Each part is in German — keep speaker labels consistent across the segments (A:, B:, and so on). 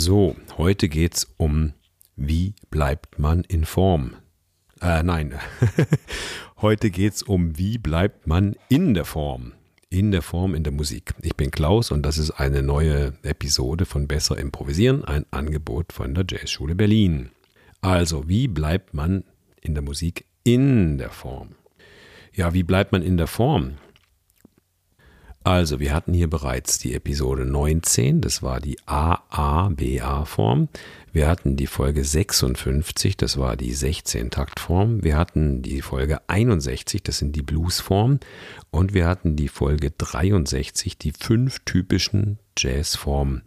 A: So, heute geht's um, wie bleibt man in Form? Äh, nein, heute geht's um, wie bleibt man in der Form? In der Form in der Musik. Ich bin Klaus und das ist eine neue Episode von Besser Improvisieren, ein Angebot von der Jazzschule Berlin. Also, wie bleibt man in der Musik in der Form? Ja, wie bleibt man in der Form? Also, wir hatten hier bereits die Episode 19, das war die AABA-Form. Wir hatten die Folge 56, das war die 16-Takt-Form. Wir hatten die Folge 61, das sind die Blues-Formen. Und wir hatten die Folge 63, die fünf typischen Jazz-Formen.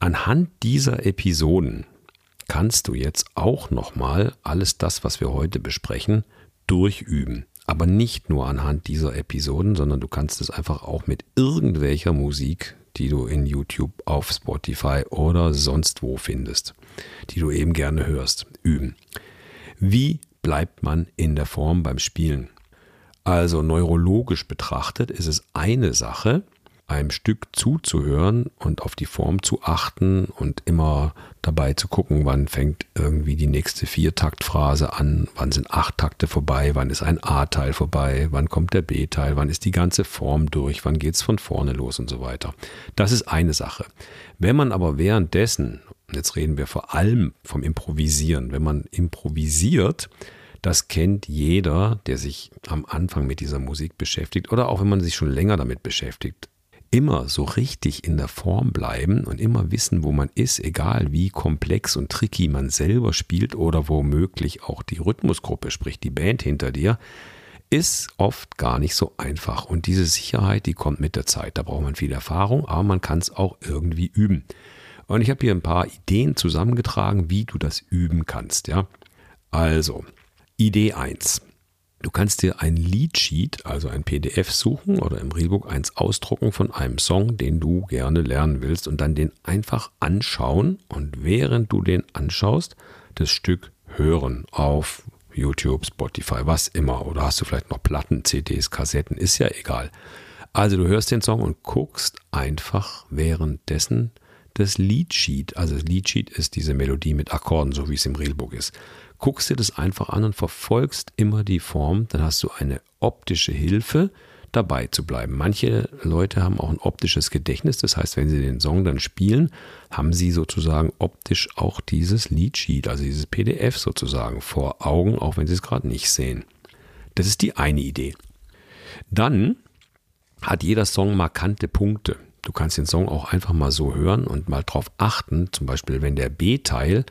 A: Anhand dieser Episoden kannst du jetzt auch nochmal alles das, was wir heute besprechen, durchüben. Aber nicht nur anhand dieser Episoden, sondern du kannst es einfach auch mit irgendwelcher Musik, die du in YouTube, auf Spotify oder sonst wo findest, die du eben gerne hörst, üben. Wie bleibt man in der Form beim Spielen? Also neurologisch betrachtet ist es eine Sache, einem Stück zuzuhören und auf die Form zu achten und immer dabei zu gucken, wann fängt irgendwie die nächste Viertaktphrase an, wann sind acht Takte vorbei, wann ist ein A-Teil vorbei, wann kommt der B-Teil, wann ist die ganze Form durch, wann geht es von vorne los und so weiter. Das ist eine Sache. Wenn man aber währenddessen, jetzt reden wir vor allem vom Improvisieren, wenn man improvisiert, das kennt jeder, der sich am Anfang mit dieser Musik beschäftigt oder auch wenn man sich schon länger damit beschäftigt immer so richtig in der Form bleiben und immer wissen, wo man ist, egal wie komplex und tricky man selber spielt oder womöglich auch die Rhythmusgruppe, sprich die Band hinter dir, ist oft gar nicht so einfach. Und diese Sicherheit, die kommt mit der Zeit. Da braucht man viel Erfahrung, aber man kann es auch irgendwie üben. Und ich habe hier ein paar Ideen zusammengetragen, wie du das üben kannst. Ja? Also, Idee 1. Du kannst dir ein Leadsheet, also ein PDF suchen oder im Realbook eins ausdrucken von einem Song, den du gerne lernen willst und dann den einfach anschauen und während du den anschaust, das Stück hören auf YouTube, Spotify, was immer. Oder hast du vielleicht noch Platten, CDs, Kassetten, ist ja egal. Also du hörst den Song und guckst einfach währenddessen das Leadsheet. Also das Leadsheet ist diese Melodie mit Akkorden, so wie es im Realbook ist guckst dir das einfach an und verfolgst immer die Form, dann hast du eine optische Hilfe, dabei zu bleiben. Manche Leute haben auch ein optisches Gedächtnis, das heißt, wenn sie den Song dann spielen, haben sie sozusagen optisch auch dieses Leadsheet, also dieses PDF sozusagen vor Augen, auch wenn sie es gerade nicht sehen. Das ist die eine Idee. Dann hat jeder Song markante Punkte. Du kannst den Song auch einfach mal so hören und mal drauf achten, zum Beispiel wenn der B-Teil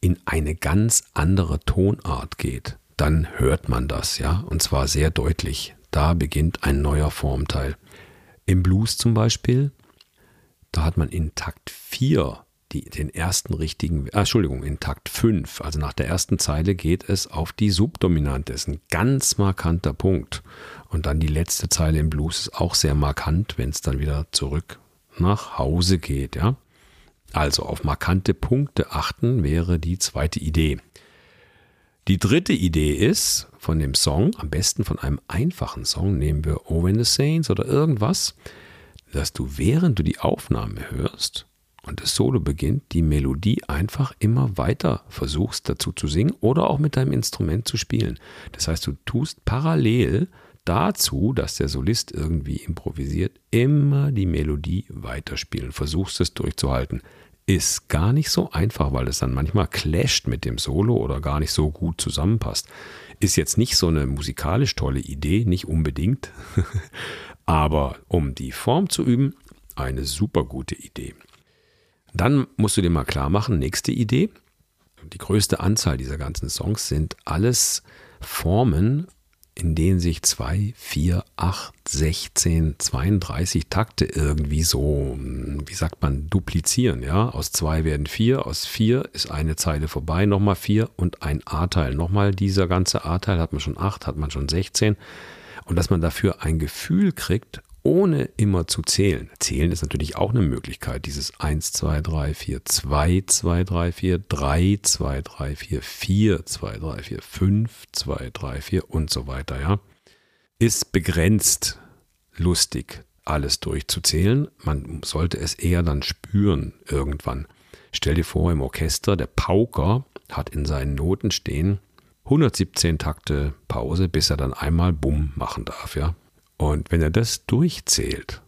A: in eine ganz andere Tonart geht, dann hört man das, ja, und zwar sehr deutlich. Da beginnt ein neuer Formteil. Im Blues zum Beispiel, da hat man in Takt 4 die, den ersten richtigen, äh, Entschuldigung, in Takt 5, also nach der ersten Zeile geht es auf die Subdominante, ist ein ganz markanter Punkt. Und dann die letzte Zeile im Blues ist auch sehr markant, wenn es dann wieder zurück nach Hause geht, ja. Also auf markante Punkte achten wäre die zweite Idee. Die dritte Idee ist von dem Song, am besten von einem einfachen Song, nehmen wir Oh the Saints oder irgendwas, dass du während du die Aufnahme hörst und das Solo beginnt, die Melodie einfach immer weiter versuchst dazu zu singen oder auch mit deinem Instrument zu spielen. Das heißt, du tust parallel dazu, dass der Solist irgendwie improvisiert, immer die Melodie weiterspielen, versuchst es durchzuhalten. Ist gar nicht so einfach, weil es dann manchmal clasht mit dem Solo oder gar nicht so gut zusammenpasst. Ist jetzt nicht so eine musikalisch tolle Idee, nicht unbedingt, aber um die Form zu üben, eine super gute Idee. Dann musst du dir mal klar machen, nächste Idee. Die größte Anzahl dieser ganzen Songs sind alles Formen in denen sich zwei, vier, acht, 16, 32 Takte irgendwie so, wie sagt man, duplizieren. Ja, aus zwei werden vier, aus vier ist eine Zeile vorbei, nochmal vier und ein A-Teil. Nochmal dieser ganze A-Teil hat man schon acht, hat man schon 16. Und dass man dafür ein Gefühl kriegt, ohne immer zu zählen. Zählen ist natürlich auch eine Möglichkeit. Dieses 1, 2, 3, 4, 2, 2, 3, 4, 3, 2, 3, 4, 4, 2, 3, 4, 5, 2, 3, 4 und so weiter, ja. Ist begrenzt lustig, alles durchzuzählen. Man sollte es eher dann spüren irgendwann. Stell dir vor, im Orchester, der Pauker hat in seinen Noten stehen 117 Takte Pause, bis er dann einmal Bumm machen darf, ja. Und wenn er das durchzählt,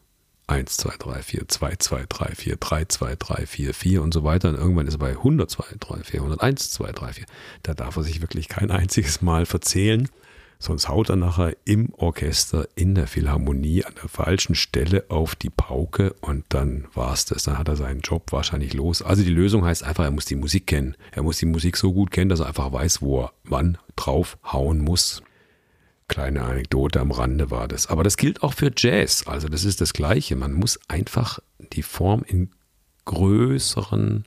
A: 1, 2, 3, 4, 2, 2, 3, 4, 3, 2, 3, 4, 4 und so weiter. Und irgendwann ist er bei 100, 2, 3, 4, 101, 2, 3, 4. Da darf er sich wirklich kein einziges Mal verzählen. Sonst haut er nachher im Orchester, in der Philharmonie an der falschen Stelle auf die Pauke und dann war es das. Dann hat er seinen Job wahrscheinlich los. Also die Lösung heißt einfach, er muss die Musik kennen. Er muss die Musik so gut kennen, dass er einfach weiß, wo er wann drauf hauen muss. Kleine Anekdote am Rande war das. Aber das gilt auch für Jazz. Also das ist das Gleiche. Man muss einfach die Form in größeren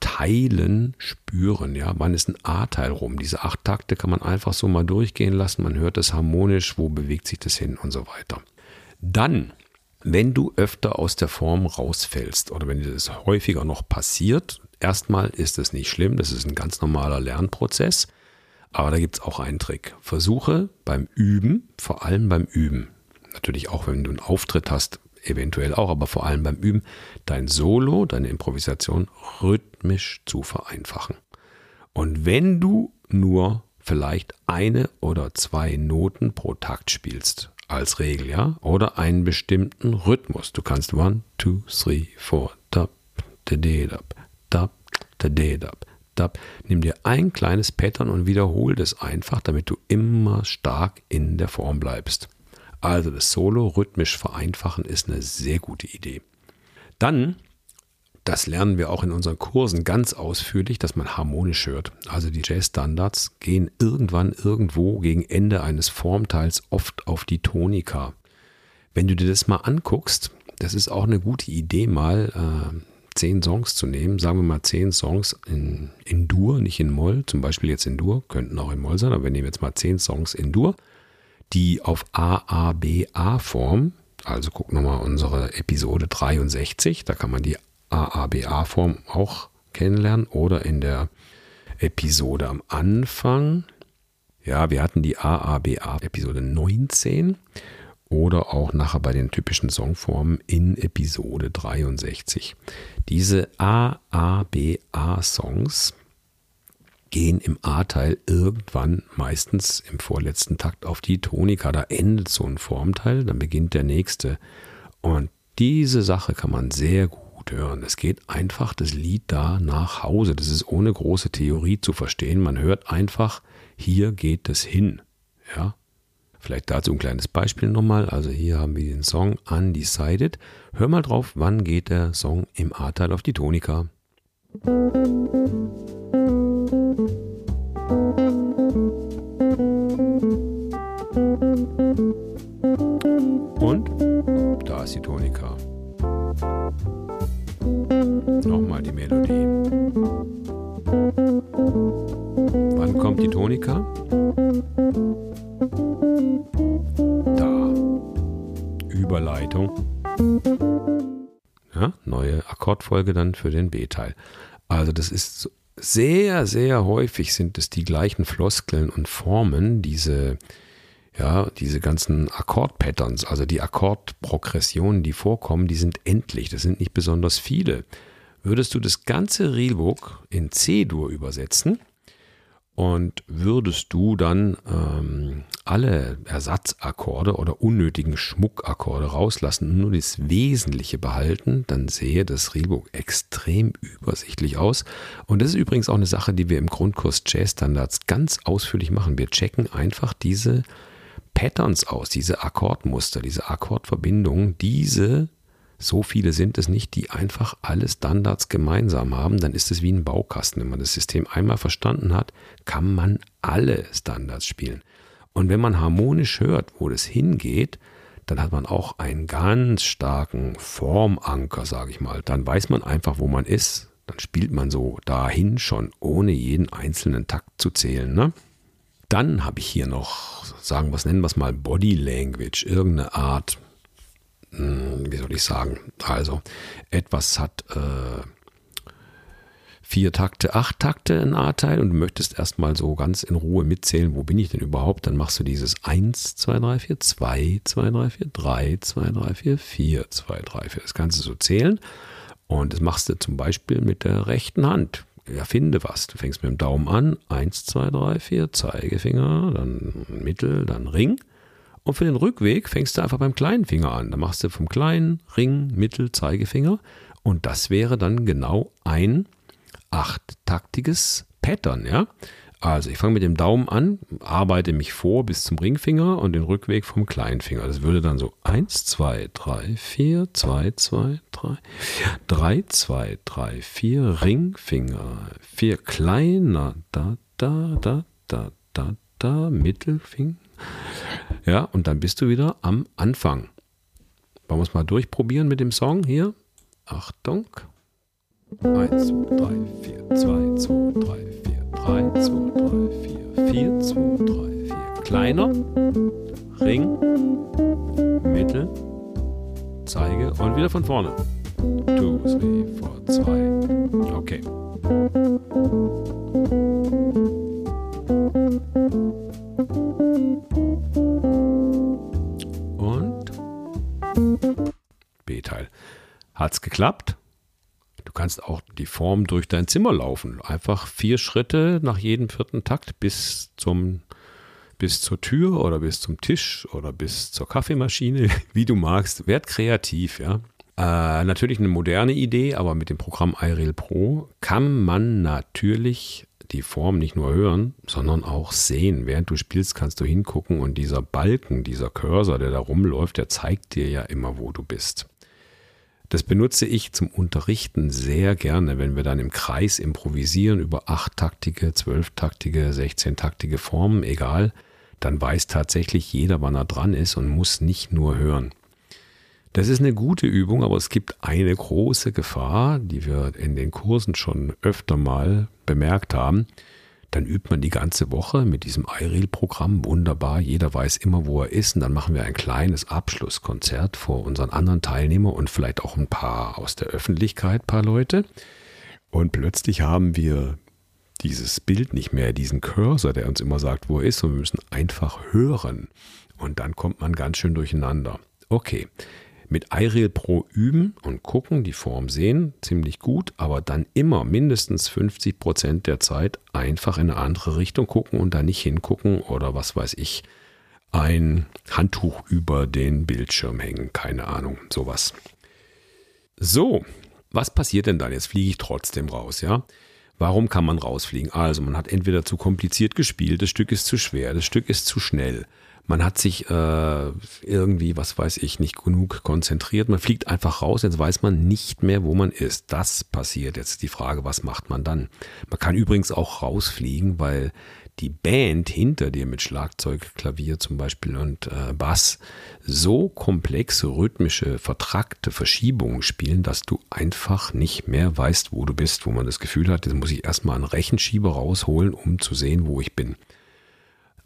A: Teilen spüren. Ja, wann ist ein A-Teil rum? Diese acht Takte kann man einfach so mal durchgehen lassen. Man hört es harmonisch, wo bewegt sich das hin und so weiter. Dann, wenn du öfter aus der Form rausfällst oder wenn dir das häufiger noch passiert, erstmal ist es nicht schlimm. Das ist ein ganz normaler Lernprozess. Aber da gibt es auch einen Trick. Versuche beim Üben, vor allem beim Üben, natürlich auch wenn du einen Auftritt hast, eventuell auch, aber vor allem beim Üben, dein Solo, deine Improvisation rhythmisch zu vereinfachen. Und wenn du nur vielleicht eine oder zwei Noten pro Takt spielst, als Regel, ja, oder einen bestimmten Rhythmus. Du kannst one, two, three, four, tap, da, dap, tap, da, dap, tap. Nimm dir ein kleines Pattern und wiederhole das einfach, damit du immer stark in der Form bleibst. Also das Solo rhythmisch vereinfachen ist eine sehr gute Idee. Dann, das lernen wir auch in unseren Kursen ganz ausführlich, dass man harmonisch hört. Also die Jazz-Standards gehen irgendwann irgendwo gegen Ende eines Formteils oft auf die Tonika. Wenn du dir das mal anguckst, das ist auch eine gute Idee, mal äh, zehn Songs zu nehmen, sagen wir mal zehn Songs in, in Dur, nicht in Moll, zum Beispiel jetzt in Dur, könnten auch in Moll sein, aber wir nehmen jetzt mal zehn Songs in Dur die auf AABA-Form, also guck nochmal unsere Episode 63, da kann man die AABA-Form auch kennenlernen. Oder in der Episode am Anfang. Ja, wir hatten die AABA-Episode 19 oder auch nachher bei den typischen Songformen in Episode 63. Diese AABA-Songs gehen im A-Teil irgendwann meistens im vorletzten Takt auf die Tonika. Da endet so ein Formteil, dann beginnt der nächste. Und diese Sache kann man sehr gut hören. Es geht einfach das Lied da nach Hause. Das ist ohne große Theorie zu verstehen. Man hört einfach, hier geht es hin. Ja. Vielleicht dazu ein kleines Beispiel nochmal. Also hier haben wir den Song Undecided. Hör mal drauf, wann geht der Song im A-Teil auf die Tonika. Und da ist die Tonika. Nochmal die Melodie. Wann kommt die Tonika? Überleitung. Ja, neue Akkordfolge dann für den B-Teil. Also das ist sehr, sehr häufig sind es die gleichen Floskeln und Formen, diese, ja, diese ganzen Akkordpatterns, also die Akkordprogressionen, die vorkommen, die sind endlich, das sind nicht besonders viele. Würdest du das ganze Reelbook in C-Dur übersetzen, und würdest du dann ähm, alle Ersatzakkorde oder unnötigen Schmuckakkorde rauslassen und nur das Wesentliche behalten, dann sehe das Reelbook extrem übersichtlich aus. Und das ist übrigens auch eine Sache, die wir im Grundkurs Jazz Standards ganz ausführlich machen. Wir checken einfach diese Patterns aus, diese Akkordmuster, diese Akkordverbindungen, diese so viele sind es nicht, die einfach alle Standards gemeinsam haben. Dann ist es wie ein Baukasten. Wenn man das System einmal verstanden hat, kann man alle Standards spielen. Und wenn man harmonisch hört, wo das hingeht, dann hat man auch einen ganz starken Formanker, sage ich mal. Dann weiß man einfach, wo man ist. Dann spielt man so dahin schon, ohne jeden einzelnen Takt zu zählen. Ne? Dann habe ich hier noch, sagen wir es, nennen wir es mal Body Language, irgendeine Art wie soll ich sagen, also etwas hat äh, vier Takte, acht Takte in A-Teil und du möchtest erstmal so ganz in Ruhe mitzählen, wo bin ich denn überhaupt, dann machst du dieses 1, 2, 3, 4, 2, 2, 3, 4, 3, 2, 3, 4, 4, 2, 3, 4, das Ganze so zählen Und das machst du zum Beispiel mit der rechten Hand. Erfinde was. Du fängst mit dem Daumen an. Eins, zwei, drei, vier, Zeigefinger, dann Mittel, dann Ring. Und für den Rückweg fängst du einfach beim kleinen Finger an. Da machst du vom kleinen Ring, Mittel, Zeigefinger. Und das wäre dann genau ein achttaktiges Pattern, ja. Also ich fange mit dem Daumen an, arbeite mich vor bis zum Ringfinger und den Rückweg vom Kleinfinger. Das würde dann so 1, 2, 3, 4, 2, 2, 3, 3, 2, 3, 4, Ringfinger, 4 kleiner, da, da, da, da, da, da, Mittelfinger. Ja, und dann bist du wieder am Anfang. Wollen wir es mal durchprobieren mit dem Song hier? Achtung. 1, 2, 3, 4, 2, 2, 3, 4. 3, 2, 3, 4, 4, 2, 3, 4. Kleiner, Ring, Mittel, Zeige und wieder von vorne. 2, 3, 4, 2. Okay. Hat's geklappt? Du kannst auch die Form durch dein Zimmer laufen. Einfach vier Schritte nach jedem vierten Takt bis zum bis zur Tür oder bis zum Tisch oder bis zur Kaffeemaschine, wie du magst. Werd kreativ, ja. Äh, natürlich eine moderne Idee, aber mit dem Programm iReal Pro kann man natürlich die Form nicht nur hören, sondern auch sehen. Während du spielst, kannst du hingucken und dieser Balken, dieser Cursor, der da rumläuft, der zeigt dir ja immer, wo du bist. Das benutze ich zum Unterrichten sehr gerne, wenn wir dann im Kreis improvisieren über achttaktige, zwölftaktige, sechzehntaktige Formen, egal, dann weiß tatsächlich jeder, wann er dran ist und muss nicht nur hören. Das ist eine gute Übung, aber es gibt eine große Gefahr, die wir in den Kursen schon öfter mal bemerkt haben. Dann übt man die ganze Woche mit diesem iReal-Programm wunderbar. Jeder weiß immer, wo er ist. Und dann machen wir ein kleines Abschlusskonzert vor unseren anderen Teilnehmern und vielleicht auch ein paar aus der Öffentlichkeit, paar Leute. Und plötzlich haben wir dieses Bild nicht mehr, diesen Cursor, der uns immer sagt, wo er ist. Und wir müssen einfach hören. Und dann kommt man ganz schön durcheinander. Okay, mit iReal Pro üben und gucken, die Form sehen, ziemlich gut, aber dann immer mindestens 50 Prozent der Zeit einfach in eine andere Richtung gucken und da nicht hingucken oder was weiß ich, ein Handtuch über den Bildschirm hängen, keine Ahnung, sowas. So, was passiert denn dann? Jetzt fliege ich trotzdem raus, ja? Warum kann man rausfliegen? Also, man hat entweder zu kompliziert gespielt, das Stück ist zu schwer, das Stück ist zu schnell man hat sich äh, irgendwie, was weiß ich, nicht genug konzentriert. Man fliegt einfach raus, jetzt weiß man nicht mehr, wo man ist. Das passiert. Jetzt die Frage, was macht man dann? Man kann übrigens auch rausfliegen, weil die Band hinter dir mit Schlagzeug, Klavier zum Beispiel und äh, Bass so komplexe, rhythmische, vertrackte Verschiebungen spielen, dass du einfach nicht mehr weißt, wo du bist, wo man das Gefühl hat, jetzt muss ich erstmal einen Rechenschieber rausholen, um zu sehen, wo ich bin.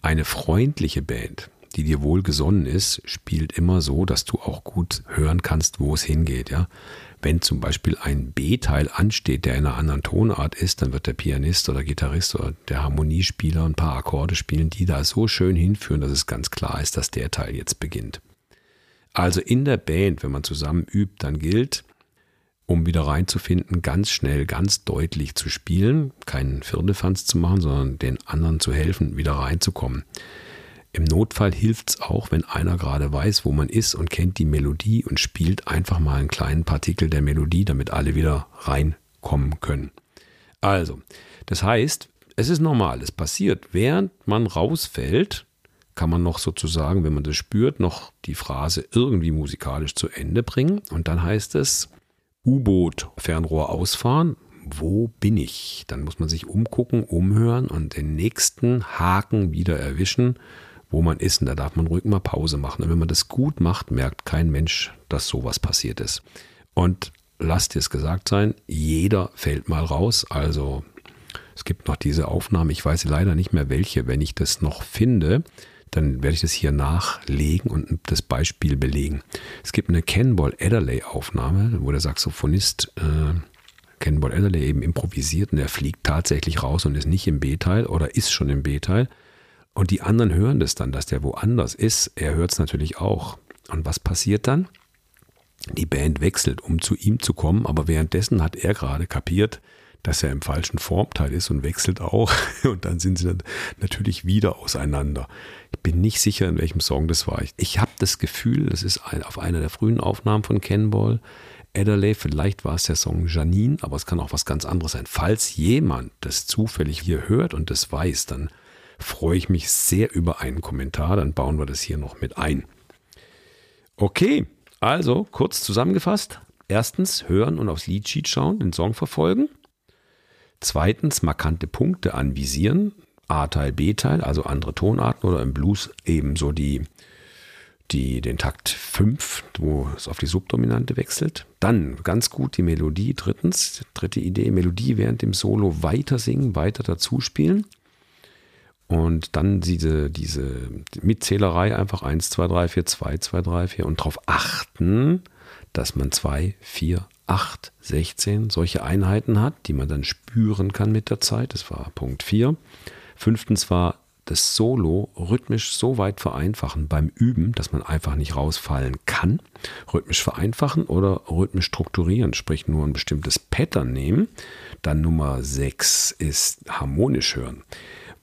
A: Eine freundliche Band, die dir wohlgesonnen ist, spielt immer so, dass du auch gut hören kannst, wo es hingeht, ja. Wenn zum Beispiel ein B-Teil ansteht, der in einer anderen Tonart ist, dann wird der Pianist oder Gitarrist oder der Harmoniespieler ein paar Akkorde spielen, die da so schön hinführen, dass es ganz klar ist, dass der Teil jetzt beginnt. Also in der Band, wenn man zusammen übt, dann gilt, um wieder reinzufinden, ganz schnell, ganz deutlich zu spielen, keinen Firlefanz zu machen, sondern den anderen zu helfen, wieder reinzukommen. Im Notfall hilft es auch, wenn einer gerade weiß, wo man ist und kennt die Melodie und spielt einfach mal einen kleinen Partikel der Melodie, damit alle wieder reinkommen können. Also, das heißt, es ist normal, es passiert, während man rausfällt, kann man noch sozusagen, wenn man das spürt, noch die Phrase irgendwie musikalisch zu Ende bringen. Und dann heißt es, U-Boot, Fernrohr ausfahren. Wo bin ich? Dann muss man sich umgucken, umhören und den nächsten Haken wieder erwischen, wo man ist. Und da darf man ruhig mal Pause machen. Und wenn man das gut macht, merkt kein Mensch, dass sowas passiert ist. Und lasst es gesagt sein, jeder fällt mal raus. Also es gibt noch diese Aufnahme, ich weiß leider nicht mehr welche, wenn ich das noch finde dann werde ich das hier nachlegen und das Beispiel belegen. Es gibt eine Cannonball Adderley Aufnahme, wo der Saxophonist äh, Cannonball Adderley eben improvisiert und er fliegt tatsächlich raus und ist nicht im B-Teil oder ist schon im B-Teil. Und die anderen hören das dann, dass der woanders ist. Er hört es natürlich auch. Und was passiert dann? die Band wechselt, um zu ihm zu kommen, aber währenddessen hat er gerade kapiert, dass er im falschen Formteil ist und wechselt auch. Und dann sind sie dann natürlich wieder auseinander. Ich bin nicht sicher, in welchem Song das war. Ich habe das Gefühl, das ist auf einer der frühen Aufnahmen von Cannonball. Adderley, vielleicht war es der Song Janine, aber es kann auch was ganz anderes sein. Falls jemand das zufällig hier hört und das weiß, dann freue ich mich sehr über einen Kommentar, dann bauen wir das hier noch mit ein. Okay, also kurz zusammengefasst. Erstens hören und aufs Liedsheet schauen, den Song verfolgen. Zweitens markante Punkte anvisieren, A-Teil, B-Teil, also andere Tonarten oder im Blues ebenso die, die, den Takt 5, wo es auf die Subdominante wechselt. Dann ganz gut die Melodie. Drittens, dritte Idee, Melodie während dem Solo weiter singen, weiter dazu spielen. Und dann diese, diese Mitzählerei einfach 1, 2, 3, 4, 2, 2, 3, 4 und darauf achten, dass man 2, 4, 8, 16 solche Einheiten hat, die man dann spüren kann mit der Zeit. Das war Punkt 4. Fünftens war das Solo rhythmisch so weit vereinfachen beim Üben, dass man einfach nicht rausfallen kann. Rhythmisch vereinfachen oder rhythmisch strukturieren, sprich nur ein bestimmtes Pattern nehmen. Dann Nummer 6 ist harmonisch hören.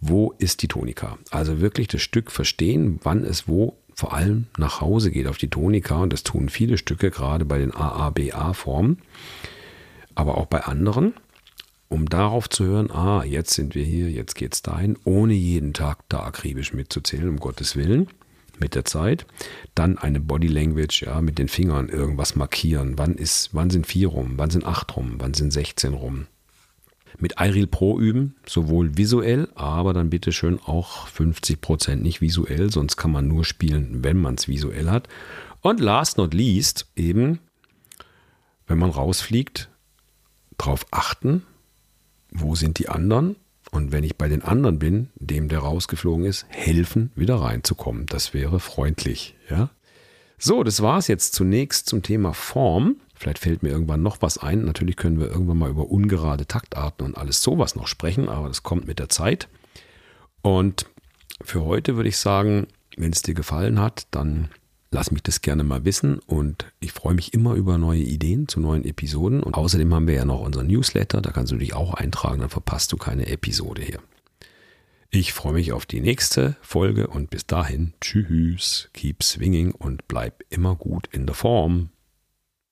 A: Wo ist die Tonika? Also wirklich das Stück verstehen, wann es wo vor allem nach Hause geht auf die Tonika. Und das tun viele Stücke, gerade bei den AABA-Formen, aber auch bei anderen um darauf zu hören, ah, jetzt sind wir hier, jetzt geht's dahin, ohne jeden Tag da akribisch mitzuzählen, um Gottes Willen, mit der Zeit. Dann eine Body Language, ja, mit den Fingern irgendwas markieren. Wann ist, wann sind vier rum, wann sind acht rum, wann sind 16 rum. Mit iReal Pro üben, sowohl visuell, aber dann bitte schön auch 50% nicht visuell, sonst kann man nur spielen, wenn man es visuell hat. Und last not least eben, wenn man rausfliegt, darauf achten, wo sind die anderen? Und wenn ich bei den anderen bin, dem der rausgeflogen ist, helfen, wieder reinzukommen. Das wäre freundlich, ja. So, das war es jetzt zunächst zum Thema Form. Vielleicht fällt mir irgendwann noch was ein. Natürlich können wir irgendwann mal über ungerade Taktarten und alles sowas noch sprechen, aber das kommt mit der Zeit. Und für heute würde ich sagen, wenn es dir gefallen hat, dann Lass mich das gerne mal wissen und ich freue mich immer über neue Ideen zu neuen Episoden. Und außerdem haben wir ja noch unseren Newsletter, da kannst du dich auch eintragen, dann verpasst du keine Episode hier. Ich freue mich auf die nächste Folge und bis dahin, tschüss, keep swinging und bleib immer gut in der Form.